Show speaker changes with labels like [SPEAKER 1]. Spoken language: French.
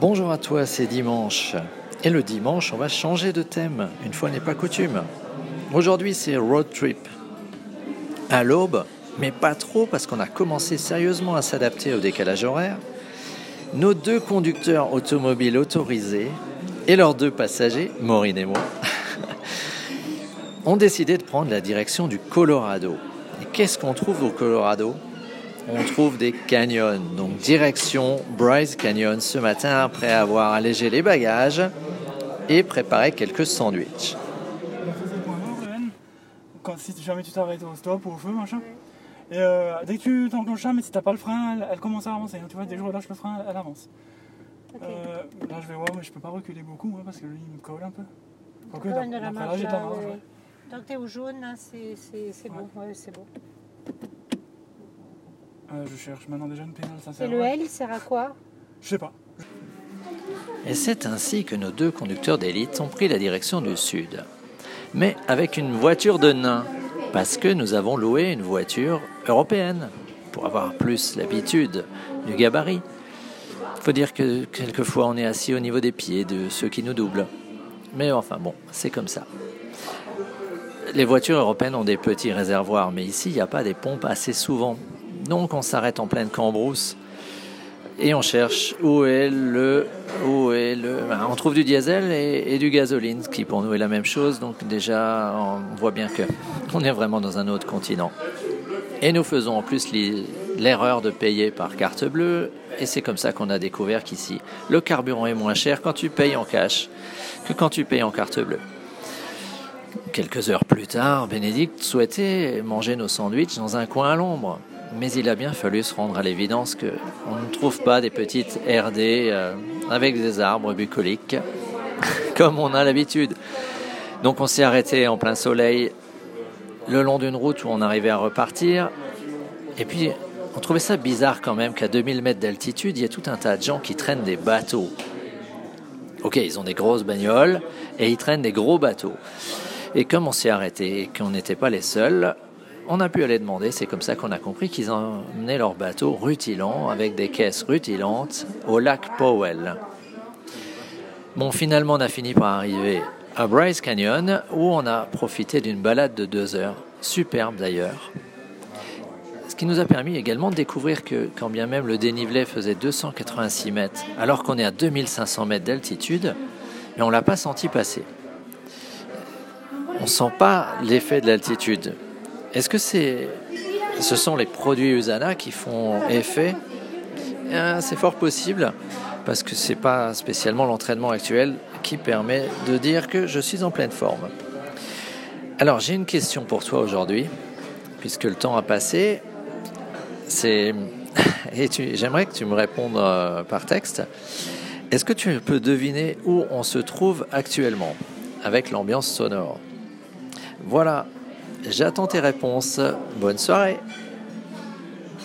[SPEAKER 1] Bonjour à toi, c'est dimanche. Et le dimanche, on va changer de thème, une fois n'est pas coutume. Aujourd'hui, c'est road trip. À l'aube, mais pas trop parce qu'on a commencé sérieusement à s'adapter au décalage horaire, nos deux conducteurs automobiles autorisés et leurs deux passagers, Maureen et moi, ont décidé de prendre la direction du Colorado. Et qu'est-ce qu'on trouve au Colorado? On trouve des canyons. Donc direction Bryce Canyon ce matin après avoir allégé les bagages et préparé quelques sandwichs.
[SPEAKER 2] Quand, si jamais tu t'arrêtes au stop ou au feu, machin. Et euh, dès que tu t'enclenches ça, mais si t'as pas le frein, elle, elle commence à avancer. hein. Tu vois, dès que je relâche le frein, elle avance. Euh, là, je vais voir, mais je peux pas reculer beaucoup hein, parce que lui, il me colle un peu. Quoique,
[SPEAKER 3] Ouais, de la
[SPEAKER 2] d'après là,
[SPEAKER 3] marge,
[SPEAKER 2] j'ai de la
[SPEAKER 3] là,
[SPEAKER 2] marge.
[SPEAKER 3] ouais.
[SPEAKER 2] ouais.
[SPEAKER 3] Tant que t'es au jaune, là, c'est c'est- c'est
[SPEAKER 2] Ouais.
[SPEAKER 3] beau. Ouais, c'est beau.
[SPEAKER 2] Euh, je cherche maintenant déjà une pénale, ça sert
[SPEAKER 3] Et le. L, il sert à quoi
[SPEAKER 2] Je sais pas.
[SPEAKER 1] Et c'est ainsi que nos deux conducteurs d'élite ont pris la direction du sud. Mais avec une voiture de nain, parce que nous avons loué une voiture européenne, pour avoir plus l'habitude du gabarit. Il faut dire que quelquefois on est assis au niveau des pieds de ceux qui nous doublent. Mais enfin bon, c'est comme ça. Les voitures européennes ont des petits réservoirs, mais ici il n'y a pas des pompes assez souvent. Donc on s'arrête en pleine cambrousse et on cherche où est le où est le ben, on trouve du diesel et, du gasoline ce qui pour nous est la même chose. Donc déjà on voit bien que on est vraiment dans un autre continent. Et nous faisons en plus l'erreur de payer par carte bleue. Et c'est comme ça qu'on a découvert qu'ici le carburant est moins cher quand tu payes en cash que quand tu payes en carte bleue. Quelques heures plus tard, Bénédicte souhaitait manger nos sandwichs dans un coin à l'ombre. Mais il a bien fallu se rendre à l'évidence que on ne trouve pas des petites RD euh, avec des arbres bucoliques comme on a l'habitude. Donc on s'est arrêté en plein soleil le long d'une route où on arrivait à repartir. Et puis on trouvait ça bizarre quand même qu'à 2000 mètres d'altitude, il y a tout un tas de gens qui traînent des bateaux. Ok, ils ont des grosses bagnoles et ils traînent des gros bateaux. Et comme on s'est arrêté et qu'on n'était pas les seuls, on a pu aller demander. C'est comme ça qu'on a compris qu'ils emmenaient leur bateau rutilant avec des caisses rutilantes au lac Powell. Bon, finalement, on a fini par arriver à Bryce Canyon où on a profité d'une balade de deux heures, superbe d'ailleurs. Ce qui nous a permis également de découvrir que, quand bien même le dénivelé faisait 286 mètres, alors qu'on est à 2500 mètres d'altitude, on l'a pas senti passer. On sent pas l'effet de l'altitude. Est-ce que c'est, ce sont les produits Usana qui font effet? Euh, C'est fort possible, parce que c'est pas spécialement l'entraînement actuel qui permet de dire que je suis en pleine forme. Alors j'ai une question pour toi aujourd'hui, puisque le temps a passé. C'est et j'aimerais que tu me répondes euh, par texte. Est-ce que tu peux deviner où on se trouve actuellement avec l'ambiance sonore? Voilà, j'attends tes réponses. Bonne soirée